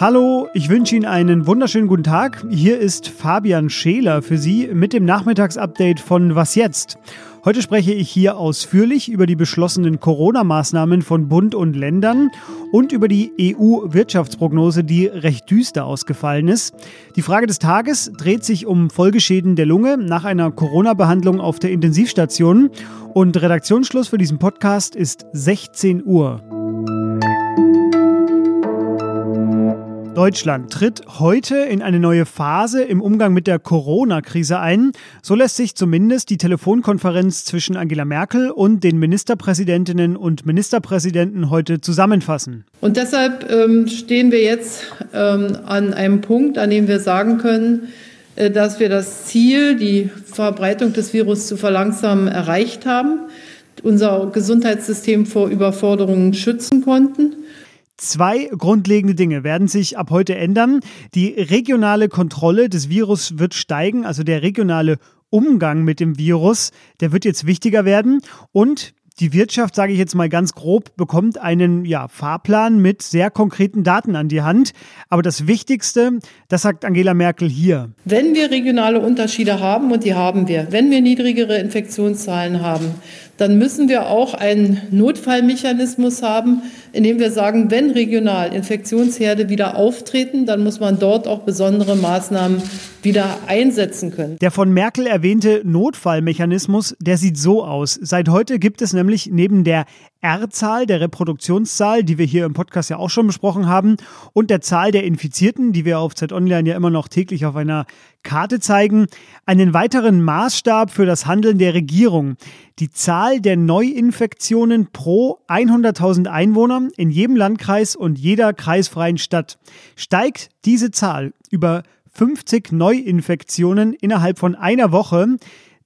Hallo, ich wünsche Ihnen einen wunderschönen guten Tag. Hier ist Fabian Scheler für Sie mit dem Nachmittagsupdate von Was jetzt? Heute spreche ich hier ausführlich über die beschlossenen Corona-Maßnahmen von Bund und Ländern und über die EU-Wirtschaftsprognose, die recht düster ausgefallen ist. Die Frage des Tages dreht sich um Folgeschäden der Lunge nach einer Corona-Behandlung auf der Intensivstation und Redaktionsschluss für diesen Podcast ist 16 Uhr. Deutschland tritt heute in eine neue Phase im Umgang mit der Corona-Krise ein. So lässt sich zumindest die Telefonkonferenz zwischen Angela Merkel und den Ministerpräsidentinnen und Ministerpräsidenten heute zusammenfassen. Und deshalb ähm, stehen wir jetzt ähm, an einem Punkt, an dem wir sagen können, äh, dass wir das Ziel, die Verbreitung des Virus zu verlangsamen, erreicht haben, unser Gesundheitssystem vor Überforderungen schützen konnten Zwei grundlegende Dinge werden sich ab heute ändern. Die regionale Kontrolle des Virus wird steigen, also der regionale Umgang mit dem Virus, der wird jetzt wichtiger werden und die Wirtschaft, sage ich jetzt mal ganz grob, bekommt einen ja, Fahrplan mit sehr konkreten Daten an die Hand. Aber das Wichtigste, das sagt Angela Merkel hier. Wenn wir regionale Unterschiede haben, und die haben wir, wenn wir niedrigere Infektionszahlen haben, dann müssen wir auch einen Notfallmechanismus haben, in dem wir sagen, wenn regional Infektionsherde wieder auftreten, dann muss man dort auch besondere Maßnahmen wieder einsetzen können. Der von Merkel erwähnte Notfallmechanismus, der sieht so aus. Seit heute gibt es nämlich neben der R-Zahl, der Reproduktionszahl, die wir hier im Podcast ja auch schon besprochen haben, und der Zahl der Infizierten, die wir auf Z-Online ja immer noch täglich auf einer Karte zeigen, einen weiteren Maßstab für das Handeln der Regierung. Die Zahl der Neuinfektionen pro 100.000 Einwohner in jedem Landkreis und jeder kreisfreien Stadt. Steigt diese Zahl über 50 Neuinfektionen innerhalb von einer Woche,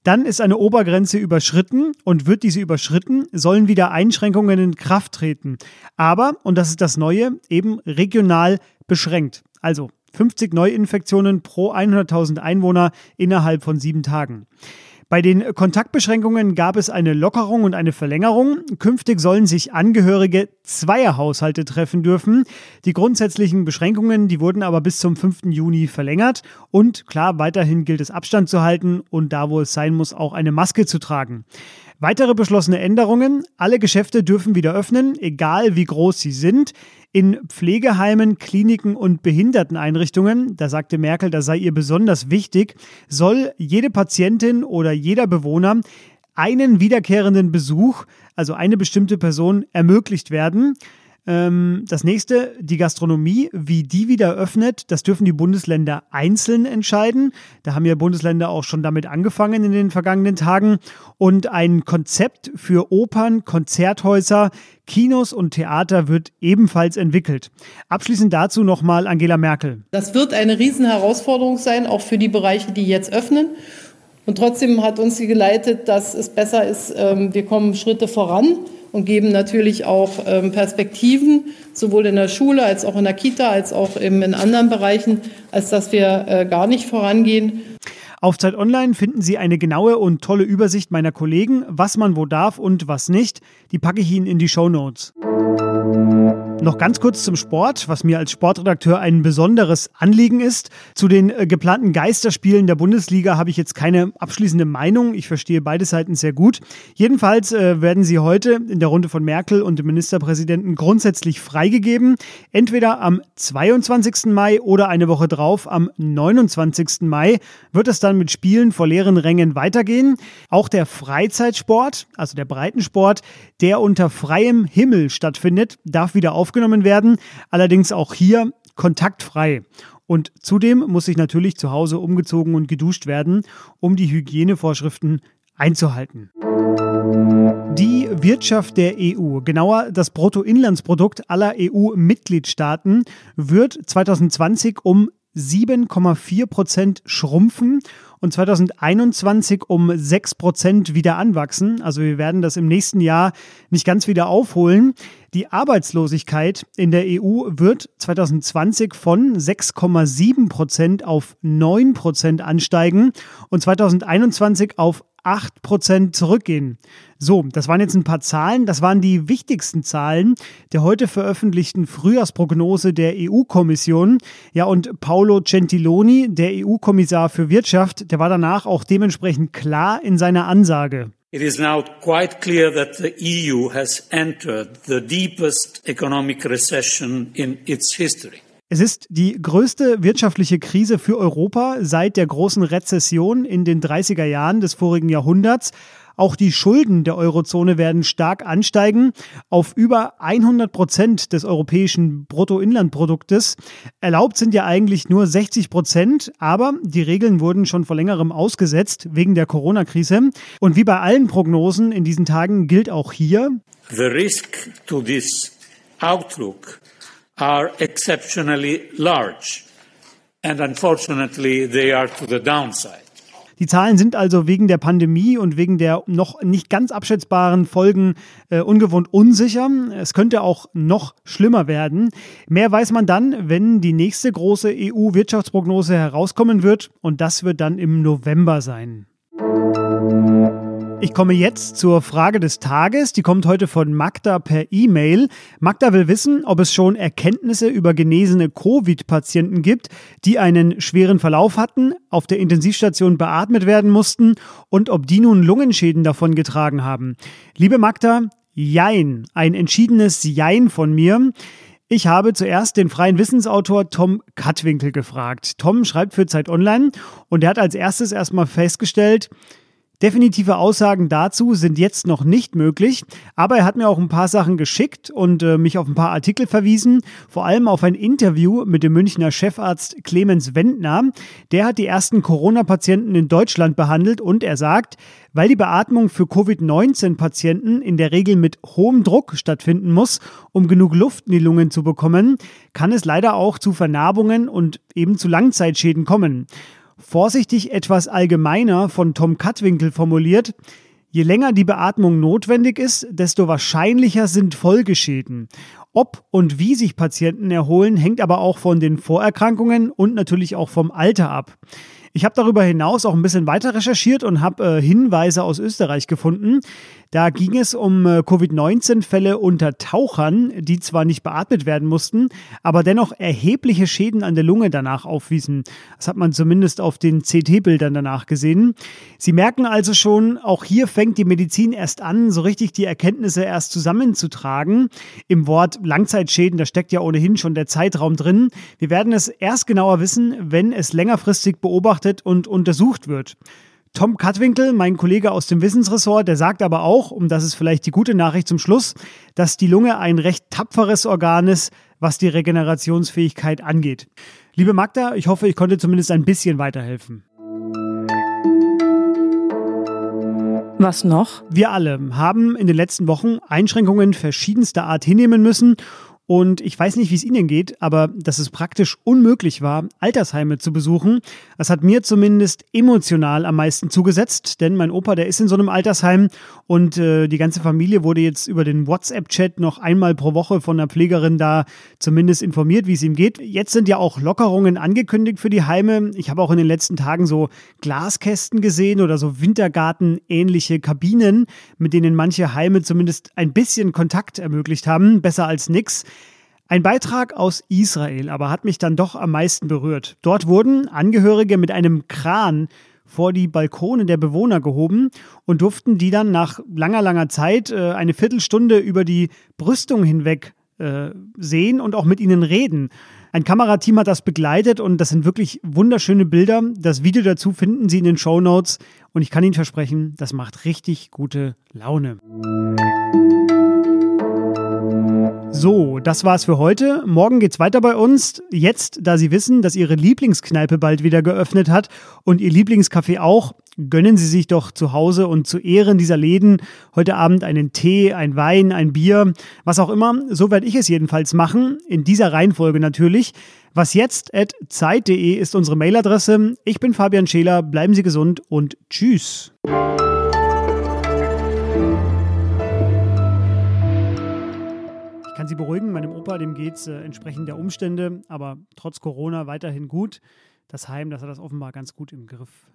dann ist eine Obergrenze überschritten und wird diese überschritten, sollen wieder Einschränkungen in Kraft treten. Aber, und das ist das Neue, eben regional beschränkt. Also 50 Neuinfektionen pro 100.000 Einwohner innerhalb von sieben Tagen. Bei den Kontaktbeschränkungen gab es eine Lockerung und eine Verlängerung. Künftig sollen sich Angehörige zweier Haushalte treffen dürfen. Die grundsätzlichen Beschränkungen, die wurden aber bis zum 5. Juni verlängert. Und klar, weiterhin gilt es Abstand zu halten und da, wo es sein muss, auch eine Maske zu tragen. Weitere beschlossene Änderungen. Alle Geschäfte dürfen wieder öffnen, egal wie groß sie sind. In Pflegeheimen, Kliniken und Behinderteneinrichtungen, da sagte Merkel, das sei ihr besonders wichtig, soll jede Patientin oder jeder Bewohner einen wiederkehrenden Besuch, also eine bestimmte Person, ermöglicht werden. Ähm, das nächste, die Gastronomie, wie die wieder öffnet, das dürfen die Bundesländer einzeln entscheiden. Da haben ja Bundesländer auch schon damit angefangen in den vergangenen Tagen. Und ein Konzept für Opern, Konzerthäuser, Kinos und Theater wird ebenfalls entwickelt. Abschließend dazu nochmal Angela Merkel. Das wird eine Riesenherausforderung sein, auch für die Bereiche, die jetzt öffnen. Und trotzdem hat uns sie geleitet, dass es besser ist, ähm, wir kommen Schritte voran und geben natürlich auch ähm, Perspektiven, sowohl in der Schule als auch in der Kita, als auch in anderen Bereichen, als dass wir äh, gar nicht vorangehen. Auf Zeit Online finden Sie eine genaue und tolle Übersicht meiner Kollegen, was man wo darf und was nicht. Die packe ich Ihnen in die Show Notes. Noch ganz kurz zum Sport, was mir als Sportredakteur ein besonderes Anliegen ist. Zu den äh, geplanten Geisterspielen der Bundesliga habe ich jetzt keine abschließende Meinung. Ich verstehe beide Seiten sehr gut. Jedenfalls äh, werden sie heute in der Runde von Merkel und dem Ministerpräsidenten grundsätzlich freigegeben. Entweder am 22. Mai oder eine Woche drauf, am 29. Mai, wird es dann mit Spielen vor leeren Rängen weitergehen. Auch der Freizeitsport, also der Breitensport, der unter freiem Himmel stattfindet, darf wieder aufgenommen werden. Allerdings auch hier kontaktfrei. Und zudem muss sich natürlich zu Hause umgezogen und geduscht werden, um die Hygienevorschriften einzuhalten. Die Wirtschaft der EU, genauer das Bruttoinlandsprodukt aller EU-Mitgliedstaaten, wird 2020 um 7,4 Prozent schrumpfen und 2021 um 6 Prozent wieder anwachsen. Also wir werden das im nächsten Jahr nicht ganz wieder aufholen. Die Arbeitslosigkeit in der EU wird 2020 von 6,7 Prozent auf 9 Prozent ansteigen und 2021 auf 8 Prozent zurückgehen. So, das waren jetzt ein paar Zahlen. Das waren die wichtigsten Zahlen der heute veröffentlichten Frühjahrsprognose der EU-Kommission. Ja, und Paolo Gentiloni, der EU-Kommissar für Wirtschaft, der war danach auch dementsprechend klar in seiner Ansage. It is now quite clear that the EU has entered the deepest economic recession in its history. Es ist die größte wirtschaftliche Krise für Europa seit der großen Rezession in den 30er Jahren des vorigen Jahrhunderts. Auch die Schulden der Eurozone werden stark ansteigen auf über 100 Prozent des europäischen Bruttoinlandproduktes. Erlaubt sind ja eigentlich nur 60 Prozent, aber die Regeln wurden schon vor längerem ausgesetzt wegen der Corona-Krise. Und wie bei allen Prognosen in diesen Tagen gilt auch hier, The risk to this outlook are exceptionally large. And unfortunately, they are to the downside. Die Zahlen sind also wegen der Pandemie und wegen der noch nicht ganz abschätzbaren Folgen äh, ungewohnt unsicher. Es könnte auch noch schlimmer werden. Mehr weiß man dann, wenn die nächste große EU-Wirtschaftsprognose herauskommen wird und das wird dann im November sein. Ich komme jetzt zur Frage des Tages. Die kommt heute von Magda per E-Mail. Magda will wissen, ob es schon Erkenntnisse über genesene Covid-Patienten gibt, die einen schweren Verlauf hatten, auf der Intensivstation beatmet werden mussten und ob die nun Lungenschäden davon getragen haben. Liebe Magda, Jein, ein entschiedenes Jein von mir. Ich habe zuerst den freien Wissensautor Tom Kattwinkel gefragt. Tom schreibt für Zeit Online und er hat als erstes erstmal festgestellt, Definitive Aussagen dazu sind jetzt noch nicht möglich, aber er hat mir auch ein paar Sachen geschickt und äh, mich auf ein paar Artikel verwiesen, vor allem auf ein Interview mit dem Münchner Chefarzt Clemens Wendner. Der hat die ersten Corona-Patienten in Deutschland behandelt und er sagt, weil die Beatmung für Covid-19-Patienten in der Regel mit hohem Druck stattfinden muss, um genug Luft in die Lungen zu bekommen, kann es leider auch zu Vernarbungen und eben zu Langzeitschäden kommen. Vorsichtig etwas allgemeiner von Tom Kattwinkel formuliert, je länger die Beatmung notwendig ist, desto wahrscheinlicher sind Folgeschäden. Ob und wie sich Patienten erholen, hängt aber auch von den Vorerkrankungen und natürlich auch vom Alter ab. Ich habe darüber hinaus auch ein bisschen weiter recherchiert und habe äh, Hinweise aus Österreich gefunden. Da ging es um äh, Covid-19-Fälle unter Tauchern, die zwar nicht beatmet werden mussten, aber dennoch erhebliche Schäden an der Lunge danach aufwiesen. Das hat man zumindest auf den CT-Bildern danach gesehen. Sie merken also schon, auch hier fängt die Medizin erst an, so richtig die Erkenntnisse erst zusammenzutragen. Im Wort Langzeitschäden, da steckt ja ohnehin schon der Zeitraum drin. Wir werden es erst genauer wissen, wenn es längerfristig beobachtet und untersucht wird. Tom Kattwinkel, mein Kollege aus dem Wissensressort, der sagt aber auch, und das ist vielleicht die gute Nachricht zum Schluss, dass die Lunge ein recht tapferes Organ ist, was die Regenerationsfähigkeit angeht. Liebe Magda, ich hoffe, ich konnte zumindest ein bisschen weiterhelfen. Was noch? Wir alle haben in den letzten Wochen Einschränkungen verschiedenster Art hinnehmen müssen und ich weiß nicht, wie es Ihnen geht, aber dass es praktisch unmöglich war, Altersheime zu besuchen, das hat mir zumindest emotional am meisten zugesetzt, denn mein Opa, der ist in so einem Altersheim und äh, die ganze Familie wurde jetzt über den WhatsApp-Chat noch einmal pro Woche von der Pflegerin da zumindest informiert, wie es ihm geht. Jetzt sind ja auch Lockerungen angekündigt für die Heime. Ich habe auch in den letzten Tagen so Glaskästen gesehen oder so Wintergarten-ähnliche Kabinen, mit denen manche Heime zumindest ein bisschen Kontakt ermöglicht haben. Besser als nix. Ein Beitrag aus Israel aber hat mich dann doch am meisten berührt. Dort wurden Angehörige mit einem Kran vor die Balkone der Bewohner gehoben und durften die dann nach langer, langer Zeit äh, eine Viertelstunde über die Brüstung hinweg äh, sehen und auch mit ihnen reden. Ein Kamerateam hat das begleitet und das sind wirklich wunderschöne Bilder. Das Video dazu finden Sie in den Show Notes und ich kann Ihnen versprechen, das macht richtig gute Laune. So, das war's für heute. Morgen geht's weiter bei uns. Jetzt, da Sie wissen, dass Ihre Lieblingskneipe bald wieder geöffnet hat und Ihr Lieblingscafé auch, gönnen Sie sich doch zu Hause und zu Ehren dieser Läden heute Abend einen Tee, ein Wein, ein Bier, was auch immer. So werde ich es jedenfalls machen. In dieser Reihenfolge natürlich. Was jetzt at zeit.de ist unsere Mailadresse. Ich bin Fabian Scheler. Bleiben Sie gesund und tschüss. Kann Sie beruhigen, meinem Opa, dem geht es äh, entsprechend der Umstände, aber trotz Corona weiterhin gut. Das Heim, das hat das offenbar ganz gut im Griff.